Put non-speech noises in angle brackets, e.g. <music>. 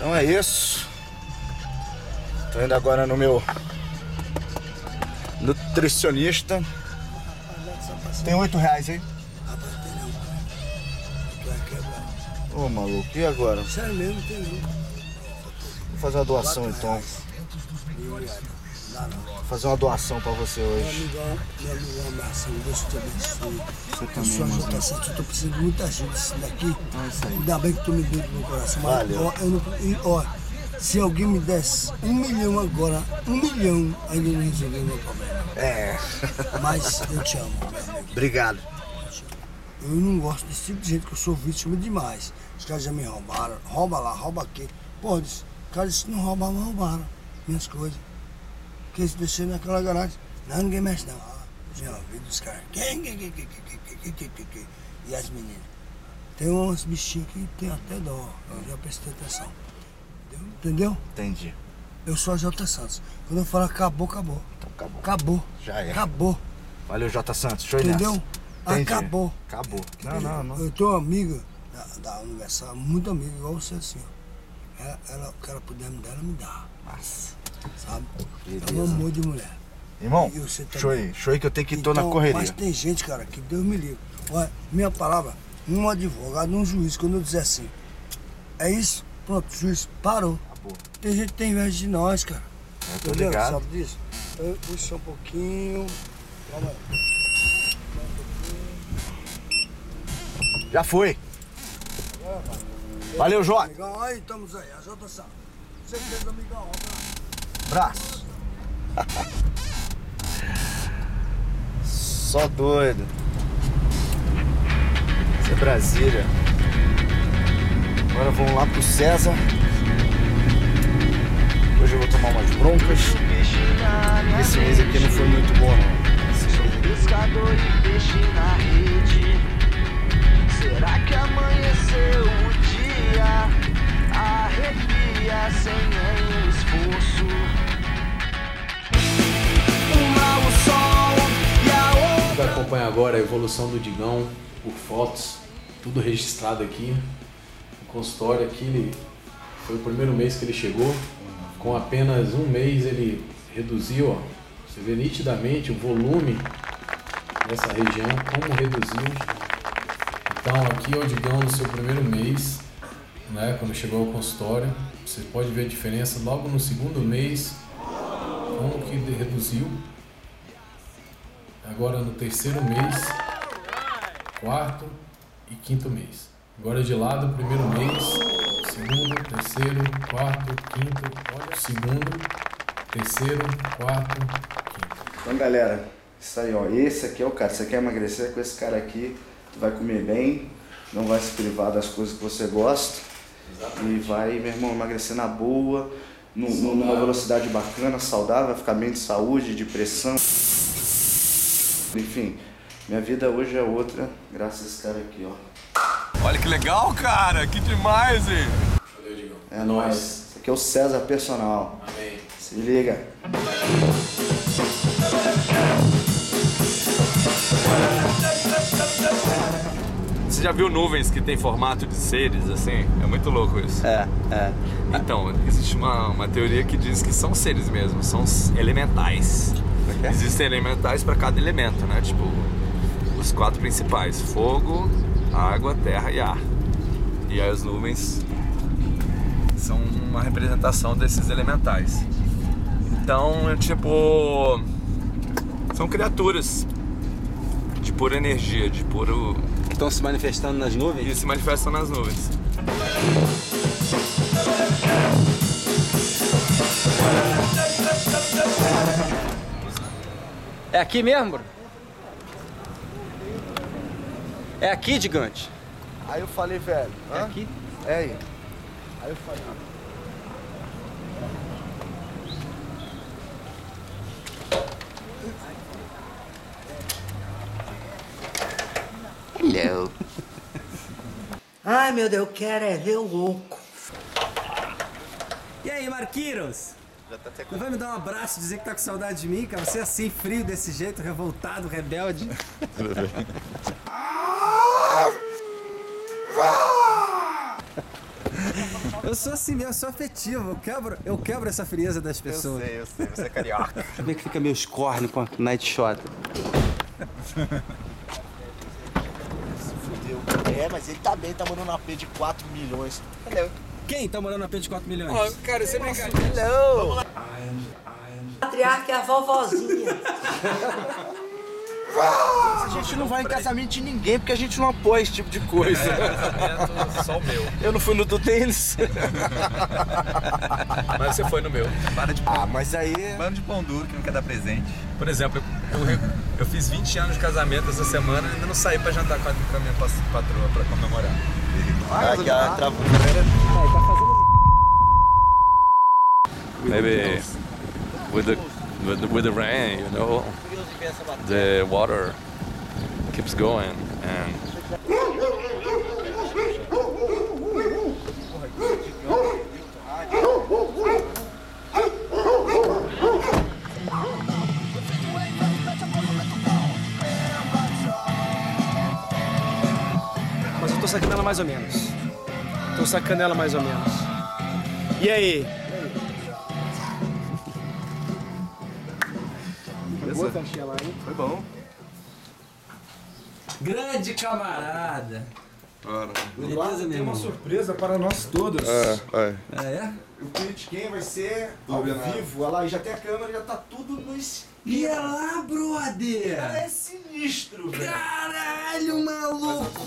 Então é isso. Tô indo agora no meu nutricionista. Tem oito reais aí? Ô maluco, e agora? Sério mesmo, tem. Vou fazer uma doação então. Vou fazer uma doação pra você Meu hoje. amigão, meu amigão, abração, Deus te abençoe. Você Eu também, sou irmãozinho. ajuda certa, eu tô precisando de muita ajuda isso daqui. É isso aí. Ainda bem que tu me deu do meu coração. Mas, Valeu. ó, eu não, e, ó, se alguém me desse um milhão agora, um milhão, ainda não resolveu o meu problema. É. Mas eu te amo, meu. Obrigado. Eu não gosto desse tipo de gente que eu sou vítima demais. Os caras já me roubaram. Rouba lá, rouba aqui. Pô, disse, os caras disse que não roubavam, mas roubaram minhas coisas que eles desceram naquela garagem. Não, ninguém mexe não. Ó, vem dos caras. Quem, quem, quem, quem, quem, quem, quem, quem, E as meninas. Tem uns bichinhos que tem até dó. Eu já prestei atenção. Entendeu? Entendi. Eu sou a Jota Santos. Quando eu falo acabou, acabou. Então acabou. Acabou. Já é. Acabou. Valeu, Jota Santos. Show Entendeu? Nessa. Acabou. Acabou. Não, não, não. Eu tenho uma amiga da, da Universal, muito amiga, igual você, assim. Ela, ela, o que ela puder me dar, ela me dá. Massa sabe? É um Beleza. amor de mulher. Irmão, também. show aí. Show aí que eu tenho que ir, tô na Então, correria. Mas tem gente, cara, que Deus me livre. Olha, minha palavra, um advogado, um juiz, quando eu disser assim, é isso, pronto, o juiz parou. Acabou. Tem gente que tem inveja de nós, cara. Eu tô Entendeu? ligado. Sabe disso? Então, puxa um pouquinho. Calma aí. Já foi. Valeu, Jota. Amigão, aí estamos aí, a Jota Sá. Certeza, amigão. Um Braço. Abraço. Só doido. Isso é Brasília. Agora vamos lá pro César. Hoje eu vou tomar umas broncas. Esse mês aqui não foi muito bom, não. Pescador de peixe na rede. Será que amanheceu o dia? A outra. vai acompanhar agora a evolução do Digão por fotos, tudo registrado aqui. O consultório aqui, ele, foi o primeiro mês que ele chegou. Com apenas um mês ele reduziu, ó. Você vê nitidamente o volume dessa região, como reduziu. Então aqui é o Digão no seu primeiro mês, né, quando chegou ao consultório. Você pode ver a diferença logo no segundo mês, como que reduziu. Agora no terceiro mês, quarto e quinto mês. Agora de lado, primeiro mês, segundo, terceiro, quarto, quinto, olha, segundo, terceiro, quarto, quinto. Então, galera, isso aí, ó. Esse aqui é o cara. Você quer emagrecer com esse cara aqui, tu vai comer bem, não vai se privar das coisas que você gosta. E vai, meu irmão, emagrecer na boa, nu- numa velocidade bacana, saudável, vai ficar bem de saúde, de pressão. Enfim, minha vida hoje é outra, graças a esse cara aqui, ó. Olha que legal, cara. Que demais, hein? Valeu, Digão. É nóis. Esse aqui é o César Personal. Amém. Se liga. Você já viu nuvens que tem formato de seres, assim? É muito louco isso. É, é. Então, existe uma, uma teoria que diz que são seres mesmo, são s- elementais. Existem elementais para cada elemento, né? Tipo, os quatro principais: fogo, água, terra e ar. E aí as nuvens são uma representação desses elementais. Então, é tipo. São criaturas de pura energia, de puro. Estão se manifestando nas nuvens? E se manifestam nas nuvens. É aqui mesmo, bro? É aqui, gigante? Aí eu falei, velho. É hã? aqui? É aí. Aí eu falei, Hello. Ai, meu Deus, eu quero é ver o louco. E aí, Marquinhos? Não vai me dar um abraço e dizer que tá com saudade de mim, cara? Você é assim, frio desse jeito, revoltado, rebelde. <laughs> Eu sou assim mesmo, eu sou afetivo. Eu quebro, eu quebro essa frieza das pessoas. eu sei, você é carioca. <laughs> Como é que fica meus cornos com a Night Shot? Fudeu. É, mas ele tá bem, tá morando na P de 4 milhões. Entendeu? Quem tá morando na P de 4 milhões? Ó, cara, você brincadeira. Não! Patriarca é a vovozinha. <laughs> A gente não vai em casamento de ninguém porque a gente não apoia esse tipo de coisa. Casamento só o meu. Eu não fui no do deles. Mas você foi no meu. Para de Ah, mas aí. bando de pão duro que não quer dar presente. Por exemplo, eu, eu, eu fiz 20 anos de casamento essa semana e ainda não saí pra jantar com a, com a minha patroa pra comemorar. Que a travou. Maybe with the, with the with the rain, you know, the water keeps going and sacando ela mais ou menos. Tô sacando ela mais ou menos. E aí? Foi bom. Grande camarada. Bora. Beleza, meu irmão? surpresa para nós todos. É, é. Ah, é? O Critiquem vai ser ao vivo. Olha lá, já tem a câmera, já tá tudo no esquema. E é lá, brother? É sinistro, velho. Caralho, maluco!